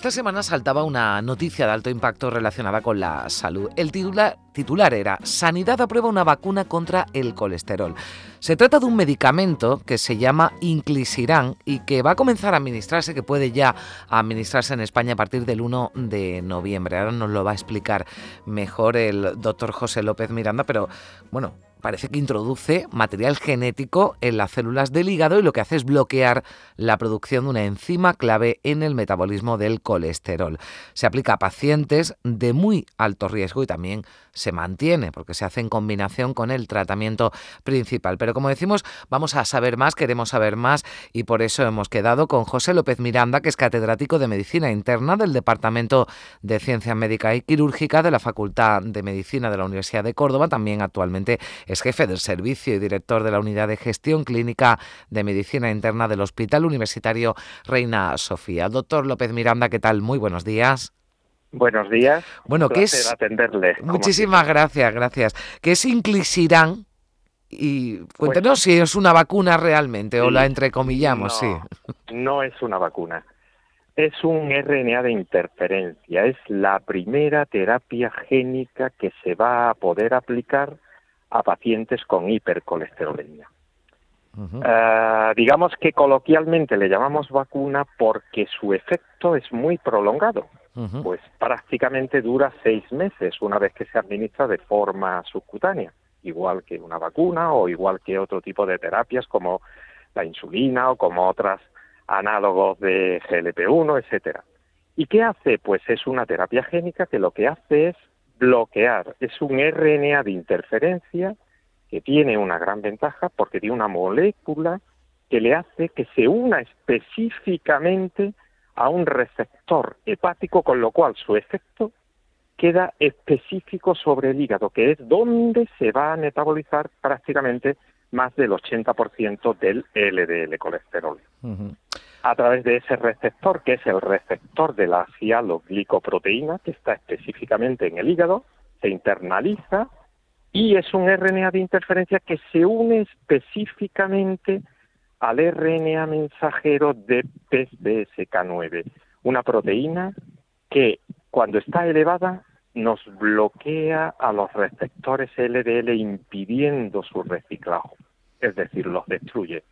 Esta semana saltaba una noticia de alto impacto relacionada con la salud. El titular, era Sanidad aprueba una vacuna contra el colesterol. Se trata de un medicamento que se llama Inclisiran y que va a comenzar a administrarse, que puede ya administrarse en España a partir del 1 de noviembre. Ahora nos lo va a explicar mejor el doctor José López Miranda, pero bueno, parece que introduce material genético en las células del hígado y lo que hace es bloquear la producción de una enzima clave en el metabolismo del colesterol. Se aplica a pacientes de muy alto riesgo y también se mantiene porque se hace en combinación con el tratamiento principal. Pero como decimos, vamos a saber más, queremos saber más y por eso hemos quedado con José López Miranda, que es catedrático de Medicina Interna del Departamento de Ciencia Médica y Quirúrgica de la Facultad de Medicina de la Universidad de Córdoba, también actualmente es jefe del servicio y director de la Unidad de Gestión Clínica de Medicina Interna del Hospital Universitario Reina Sofía. Doctor López Miranda, ¿qué tal? Muy buenos días. Buenos días. Bueno, ¿qué es? atenderle. Muchísimas gracias, gracias. ¿Qué es Inclisiran? Y cuéntenos pues si es una vacuna realmente o la entrecomillamos, sí. No es una vacuna. Es un RNA de interferencia. Es la primera terapia génica que se va a poder aplicar a pacientes con hipercolesterolemia. Eh, digamos que coloquialmente le llamamos vacuna porque su efecto es muy prolongado, pues prácticamente dura seis meses una vez que se administra de forma subcutánea, igual que una vacuna o igual que otro tipo de terapias como la insulina o como otras análogos de GLP-1, etcétera. ¿Y qué hace? Pues es una terapia génica que lo que hace es bloquear. Es un RNA de interferencia que tiene una gran ventaja porque tiene una molécula que le hace que se una específicamente a un receptor hepático, con lo cual su efecto queda específico sobre el hígado, que es donde se va a metabolizar prácticamente más del 80% del LDL colesterol a través de ese receptor, que es el receptor de la cialoglicoproteína, que está específicamente en el hígado, se internaliza y es un RNA de interferencia que se une específicamente al RNA mensajero de PCSK9, una proteína que cuando está elevada nos bloquea a los receptores LDL impidiendo su reciclaje, es decir, los destruye.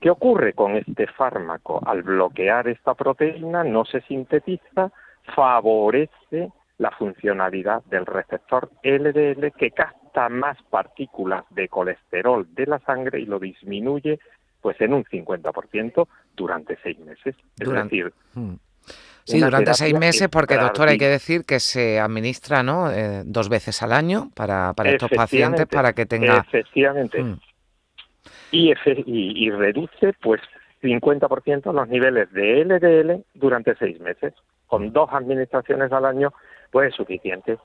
¿Qué ocurre con este fármaco? Al bloquear esta proteína no se sintetiza, favorece la funcionalidad del receptor LDL que capta más partículas de colesterol de la sangre y lo disminuye pues en un 50% durante seis meses. Es decir, hmm. Sí, durante seis meses, porque doctor hay que decir que se administra ¿no? Eh, dos veces al año para, para estos pacientes para que tenga... Efectivamente. Hmm y, reduce pues 50% los niveles de LDL durante seis meses. Con dos administraciones al año, pues es suficiente.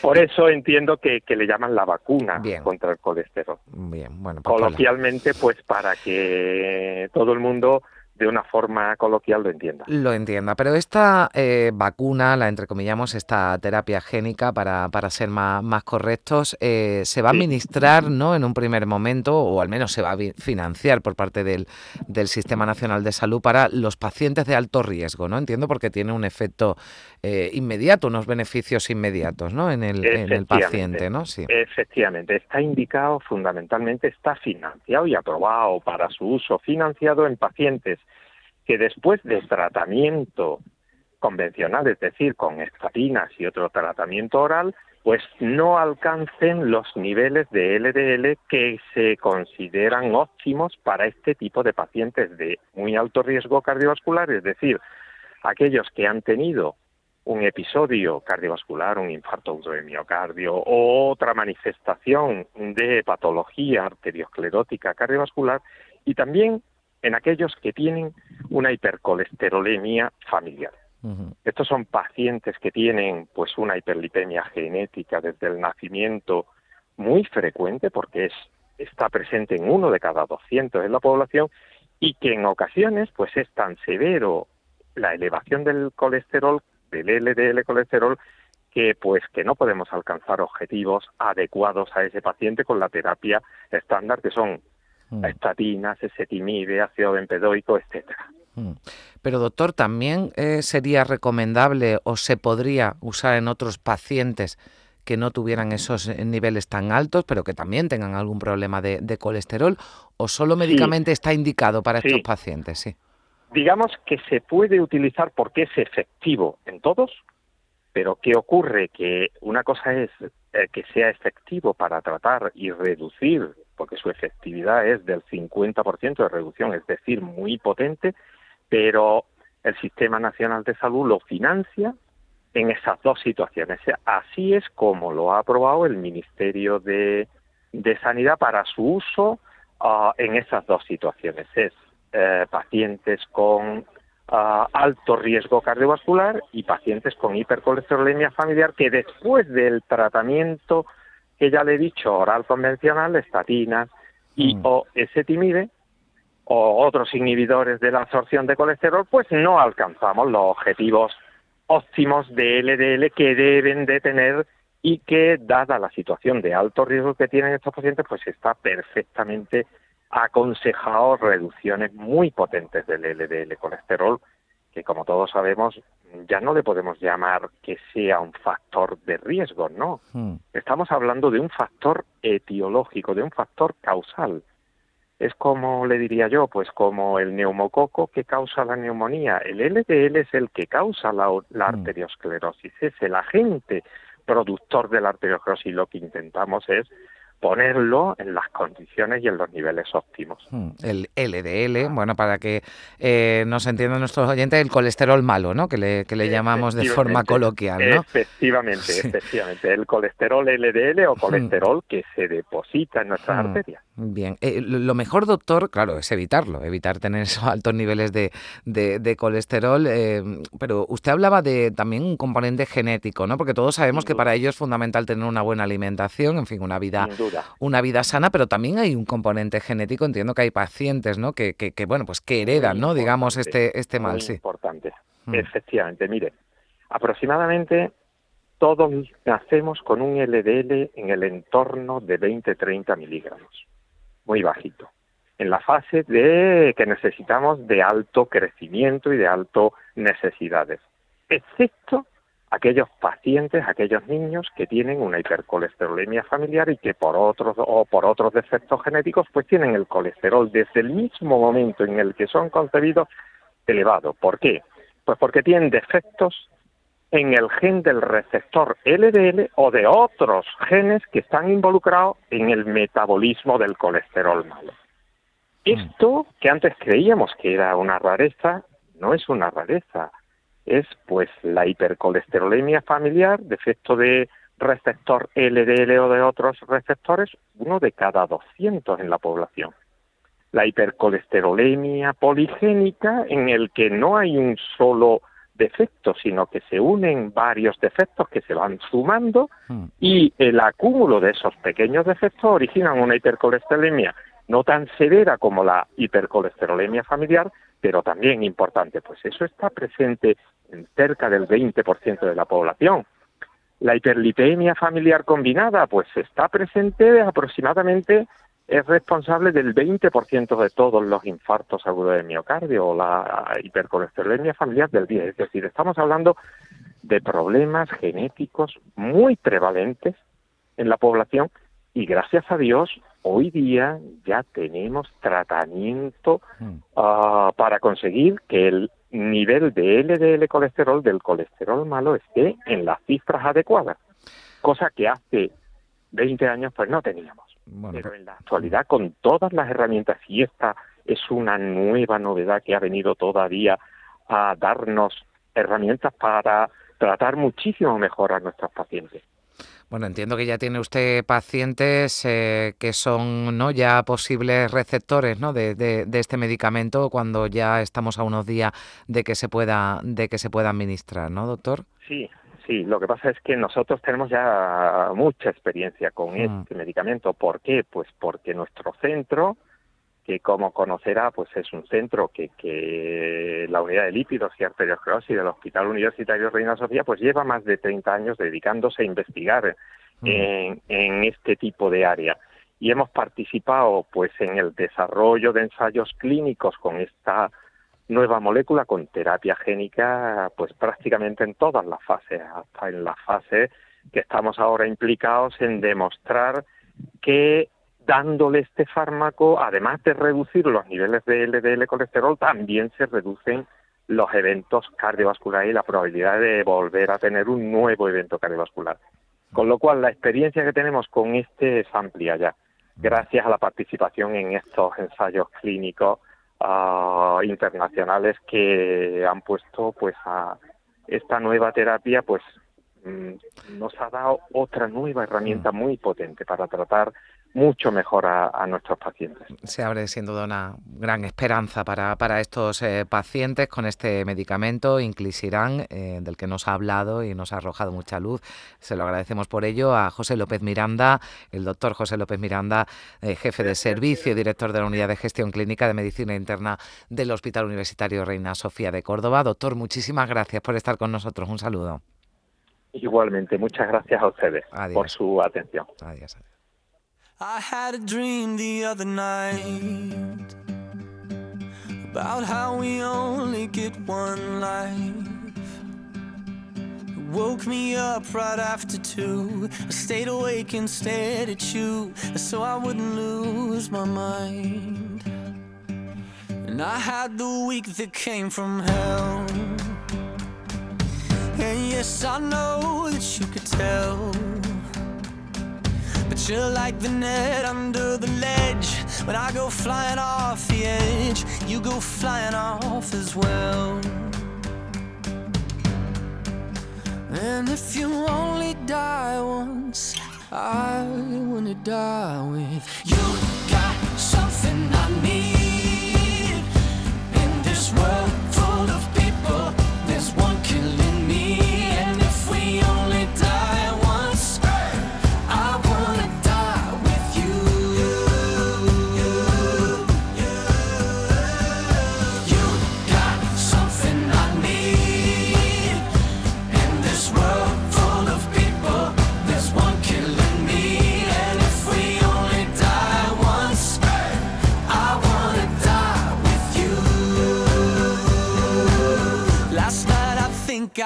Por eso entiendo que, le llaman la vacuna contra el colesterol. Bien, bueno, pues Coloquialmente, pues para que todo el mundo de una forma coloquial lo entienda. Lo entienda, pero esta eh, vacuna, la entrecomillamos, esta terapia génica, para, para ser más, más correctos, eh, se va a administrar ¿no? en un primer momento, o al menos se va a financiar por parte del, del Sistema Nacional de Salud para los pacientes de alto riesgo, ¿no? Entiendo porque tiene un efecto eh, inmediato, unos beneficios inmediatos ¿no? en, el, en el paciente, ¿no? Sí. Efectivamente, está indicado fundamentalmente, está financiado y aprobado para su uso, financiado en pacientes que después del tratamiento convencional, es decir, con estatinas y otro tratamiento oral, pues no alcancen los niveles de LDL que se consideran óptimos para este tipo de pacientes de muy alto riesgo cardiovascular, es decir, aquellos que han tenido un episodio cardiovascular, un infarto de miocardio o otra manifestación de patología arteriosclerótica cardiovascular y también en aquellos que tienen una hipercolesterolemia familiar. Estos son pacientes que tienen pues una hiperlipemia genética desde el nacimiento muy frecuente porque es está presente en uno de cada 200 en la población y que en ocasiones pues es tan severo la elevación del colesterol, del LDL colesterol, que pues que no podemos alcanzar objetivos adecuados a ese paciente con la terapia estándar que son mm. estatinas, esetimide, ácido benpedoico, etcétera. Mm. Pero doctor, también eh, sería recomendable o se podría usar en otros pacientes que no tuvieran esos eh, niveles tan altos, pero que también tengan algún problema de, colesterol, o solo médicamente está indicado para estos pacientes, sí. Digamos que se puede utilizar porque es efectivo en todos, pero ¿qué ocurre? Que una cosa es eh, que sea efectivo para tratar y reducir, porque su efectividad es del 50% de reducción, es decir, muy potente, pero el Sistema Nacional de Salud lo financia en esas dos situaciones. Así es como lo ha aprobado el Ministerio de, Sanidad para su uso ah, en esas dos situaciones. Es eh, pacientes con ah, alto riesgo cardiovascular y pacientes con hipercolesterolemia familiar que después del tratamiento que ya le he dicho, oral convencional, estatinas y mm. o esetimide, o otros inhibidores de la absorción de colesterol, pues no alcanzamos los objetivos óptimos de LDL que deben de tener y que, dada la situación de alto riesgo que tienen estos pacientes, pues está perfectamente aconsejado reducciones muy potentes del LDL colesterol, que como todos sabemos ya no le podemos llamar que sea un factor de riesgo, no. Hmm. Estamos hablando de un factor etiológico, de un factor causal es como le diría yo, pues como el neumococo que causa la neumonía. El LDL es el que causa la, la mm. arteriosclerosis, es el agente productor de la arteriosclerosis. Lo que intentamos es ponerlo en las condiciones y en los niveles óptimos. Hmm, el LDL, bueno, para que eh, nos entiendan nuestros oyentes, el colesterol malo, ¿no? Que le, que le llamamos de forma coloquial, ¿no? Efectivamente, efectivamente. El colesterol LDL o hmm. colesterol que se deposita en nuestras hmm. arterias. Bien, eh, lo mejor, doctor, claro, es evitarlo, evitar tener esos altos niveles de, de, colesterol, eh, pero usted hablaba de también un componente genético, ¿no? Porque todos sabemos que para ello es fundamental tener una buena alimentación, en fin, una vida una vida sana, pero también hay un componente genético. Entiendo que hay pacientes, ¿no? Que, que, bueno, pues que heredan, ¿no? Digamos este este mal, sí. Importante. Mm. Efectivamente, mire, aproximadamente todos nacemos con un LDL en el entorno de 20-30 miligramos, muy bajito, en la fase de que necesitamos de alto crecimiento y de alto necesidades, excepto aquellos pacientes, aquellos niños que tienen una hipercolesterolemia familiar y que por otros o por otros defectos genéticos pues tienen el colesterol desde el mismo momento en el que son concebidos elevado. ¿Por qué? Pues porque tienen defectos en el gen del receptor LDL o de otros genes que están involucrados en el metabolismo del colesterol malo. Esto que antes creíamos que era una rareza, no es una rareza es pues la hipercolesterolemia familiar, defecto de receptor LDL o de otros receptores, uno de cada 200 en la población. La hipercolesterolemia poligénica, en el que no hay un solo defecto, sino que se unen varios defectos que se van sumando hmm. y el acúmulo de esos pequeños defectos originan una hipercolesterolemia no tan severa como la hipercolesterolemia familiar, pero también importante. Pues eso está presente en cerca del 20% de la población. La hiperlipemia familiar combinada, pues está presente aproximadamente, es responsable del 20% de todos los infartos agudos de miocardio o la hipercolesterolemia familiar del 10%. Es decir, estamos hablando de problemas genéticos muy prevalentes en la población y gracias a Dios hoy día ya tenemos tratamiento ah, para conseguir que el nivel de LDL colesterol del colesterol malo esté en las cifras adecuadas, cosa que hace 20 años pues no teníamos. Pero en la actualidad con todas las herramientas y esta es una nueva novedad que ha venido todavía a darnos herramientas para tratar muchísimo mejor a nuestros pacientes. Bueno, entiendo que ya tiene usted pacientes eh, que son no ya posibles receptores ¿no? de, de, este medicamento cuando ya estamos a unos días de que se pueda de que se pueda administrar, ¿no, doctor? Sí, Sí, lo que pasa es que nosotros tenemos ya mucha experiencia con mm. este medicamento. ¿Por qué? Pues porque nuestro centro, que como conocerá, pues es un centro que, que la unidad de lípidos y arteriosclerosis del Hospital Universitario Reina Sofía, pues lleva más de 30 años dedicándose a investigar mm. en, en este tipo de área y hemos participado pues en el desarrollo de ensayos clínicos con esta nueva molécula con terapia génica pues prácticamente en todas las fases, hasta en la fase que estamos ahora implicados en demostrar que dándole este fármaco, además de reducir los niveles de LDL colesterol, también se reducen los eventos cardiovasculares y la probabilidad de volver a tener un nuevo evento cardiovascular. Con lo cual, la experiencia que tenemos con este es amplia ya, gracias a la participación en estos ensayos clínicos internacionales que han puesto pues a esta nueva terapia pues mm, nos ha dado otra nueva herramienta mm. muy potente para tratar mucho mejor a, nuestros pacientes. Se abre sin duda una gran esperanza para, para estos eh, pacientes con este medicamento, Inclisiran, eh, del que nos ha hablado y nos ha arrojado mucha luz. Se lo agradecemos por ello a José López Miranda, el doctor José López Miranda, eh, jefe de servicio y director de la Unidad de Gestión Clínica de Medicina Interna del Hospital Universitario Reina Sofía de Córdoba. Doctor, muchísimas gracias por estar con nosotros. Un saludo. Igualmente, muchas gracias a ustedes por su atención. Adiós. I had a dream the other night about how we only get one life. It woke me up right after two. I stayed awake and stared at you so I wouldn't lose my mind. And I had the week that came from hell. And yes, I know that you could tell. You're like the net under the ledge. When I go flying off the edge, you go flying off as well. And if you only die once, I wanna die with you.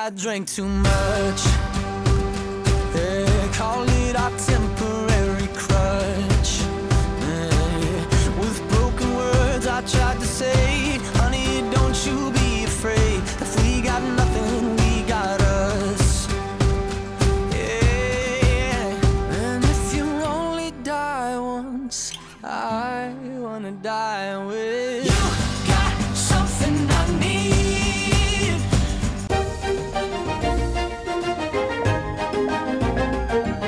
I drank too much.